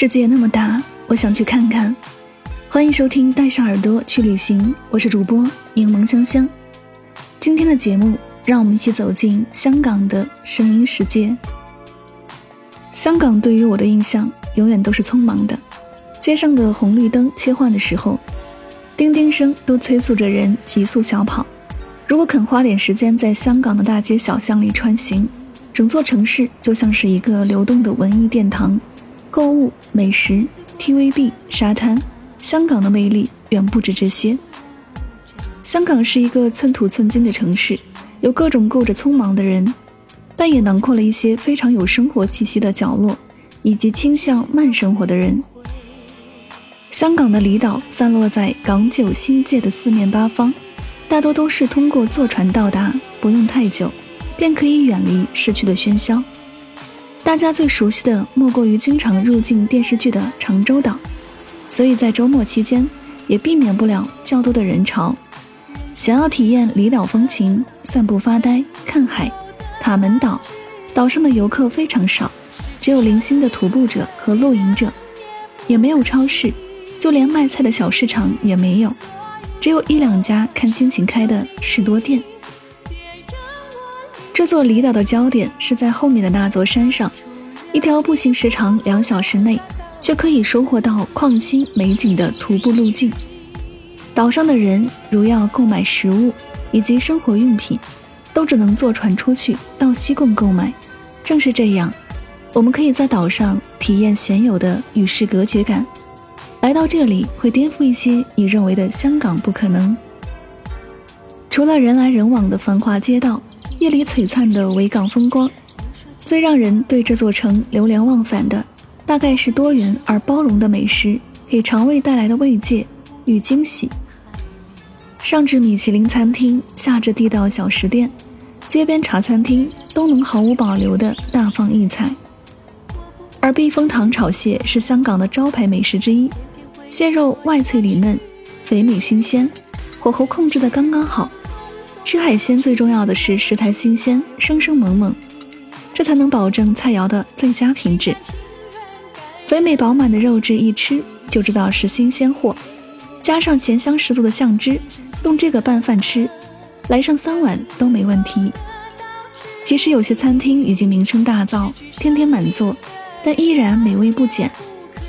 世界那么大，我想去看看。欢迎收听《带上耳朵去旅行》，我是主播柠檬香香。今天的节目，让我们一起走进香港的声音世界。香港对于我的印象，永远都是匆忙的。街上的红绿灯切换的时候，叮叮声都催促着人急速小跑。如果肯花点时间在香港的大街小巷里穿行，整座城市就像是一个流动的文艺殿堂。购物、美食、TVB、沙滩，香港的魅力远不止这些。香港是一个寸土寸金的城市，有各种过着匆忙的人，但也囊括了一些非常有生活气息的角落，以及倾向慢生活的人。香港的离岛散落在港九新界的四面八方，大多都是通过坐船到达，不用太久，便可以远离市区的喧嚣。大家最熟悉的莫过于经常入境电视剧的长洲岛，所以在周末期间也避免不了较多的人潮。想要体验离岛风情、散步发呆、看海，塔门岛岛上的游客非常少，只有零星的徒步者和露营者，也没有超市，就连卖菜的小市场也没有，只有一两家看心情开的士多店。这座离岛的焦点是在后面的那座山上，一条步行时长两小时内，却可以收获到矿心美景的徒步路径。岛上的人如要购买食物以及生活用品，都只能坐船出去到西贡购买。正是这样，我们可以在岛上体验鲜有的与世隔绝感。来到这里，会颠覆一些你认为的香港不可能。除了人来人往的繁华街道。夜里璀璨的维港风光，最让人对这座城流连忘返的，大概是多元而包容的美食给肠胃带来的慰藉与惊喜。上至米其林餐厅，下至地道小食店，街边茶餐厅都能毫无保留地大放异彩。而避风塘炒蟹是香港的招牌美食之一，蟹肉外脆里嫩，肥美新鲜，火候控制得刚刚好。吃海鲜最重要的是食材新鲜、生生猛猛，这才能保证菜肴的最佳品质。肥美饱满的肉质一吃就知道是新鲜货，加上咸香十足的酱汁，用这个拌饭吃，来上三碗都没问题。即使有些餐厅已经名声大噪，天天满座，但依然美味不减。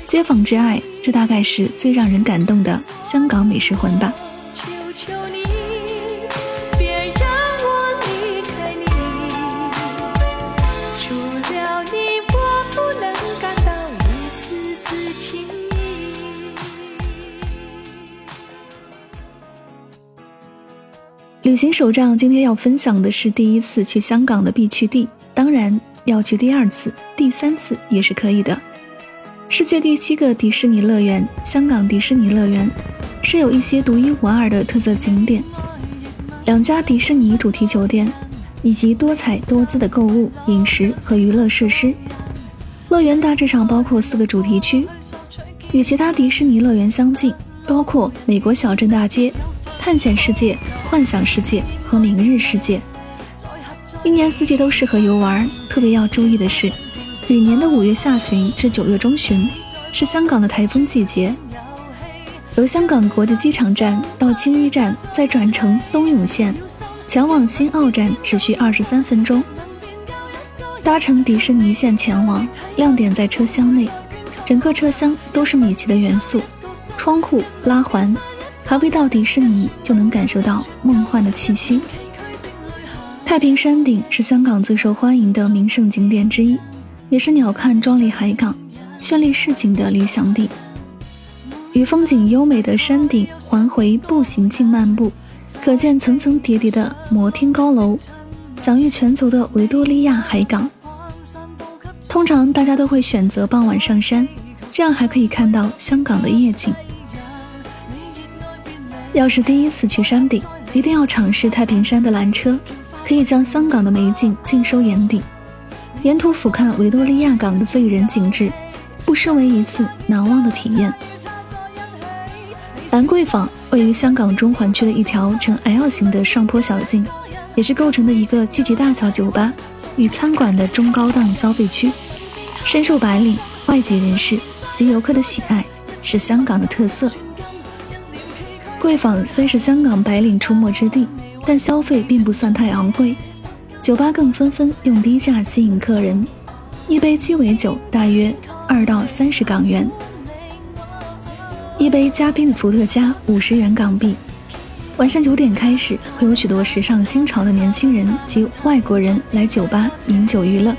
街坊之爱，这大概是最让人感动的香港美食魂吧。旅行手账今天要分享的是第一次去香港的必去地，当然要去第二次、第三次也是可以的。世界第七个迪士尼乐园——香港迪士尼乐园，是有一些独一无二的特色景点，两家迪士尼主题酒店，以及多彩多姿的购物、饮食和娱乐设施。乐园大致上包括四个主题区，与其他迪士尼乐园相近，包括美国小镇大街。探险世界、幻想世界和明日世界，一年四季都适合游玩。特别要注意的是，每年的五月下旬至九月中旬是香港的台风季节。由香港国际机场站到青衣站，再转乘东涌线前往新澳站，只需二十三分钟。搭乘迪士尼线前往，亮点在车厢内，整个车厢都是米奇的元素，窗户拉环。还未到迪士尼，就能感受到梦幻的气息。太平山顶是香港最受欢迎的名胜景点之一，也是鸟瞰壮丽海港、绚丽市井的理想地。与风景优美的山顶环回步行径漫步，可见层层叠叠的摩天高楼，享誉全球的维多利亚海港。通常大家都会选择傍晚上山，这样还可以看到香港的夜景。要是第一次去山顶，一定要尝试太平山的缆车，可以将香港的美景尽收眼底，沿途俯瞰维多利亚港的醉人景致，不失为一次难忘的体验。兰桂坊位于香港中环区的一条呈 L 型的上坡小径，也是构成的一个聚集大小酒吧与餐馆的中高档消费区，深受白领、外籍人士及游客的喜爱，是香港的特色。贵坊虽是香港白领出没之地，但消费并不算太昂贵，酒吧更纷纷用低价吸引客人，一杯鸡尾酒大约二到三十港元。一杯加冰的伏特加五十元港币。晚上九点开始，会有许多时尚新潮的年轻人及外国人来酒吧饮酒娱乐。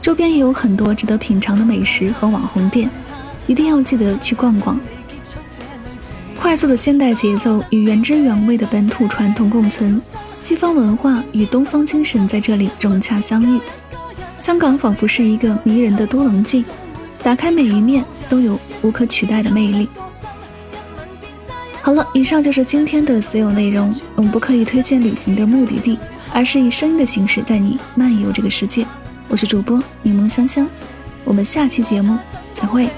周边也有很多值得品尝的美食和网红店，一定要记得去逛逛。快速的现代节奏与原汁原味的本土传统共存，西方文化与东方精神在这里融洽相遇。香港仿佛是一个迷人的多棱镜，打开每一面都有无可取代的魅力。好了，以上就是今天的所有内容。我们不刻意推荐旅行的目的地，而是以声音的形式带你漫游这个世界。我是主播柠檬香香，我们下期节目再会。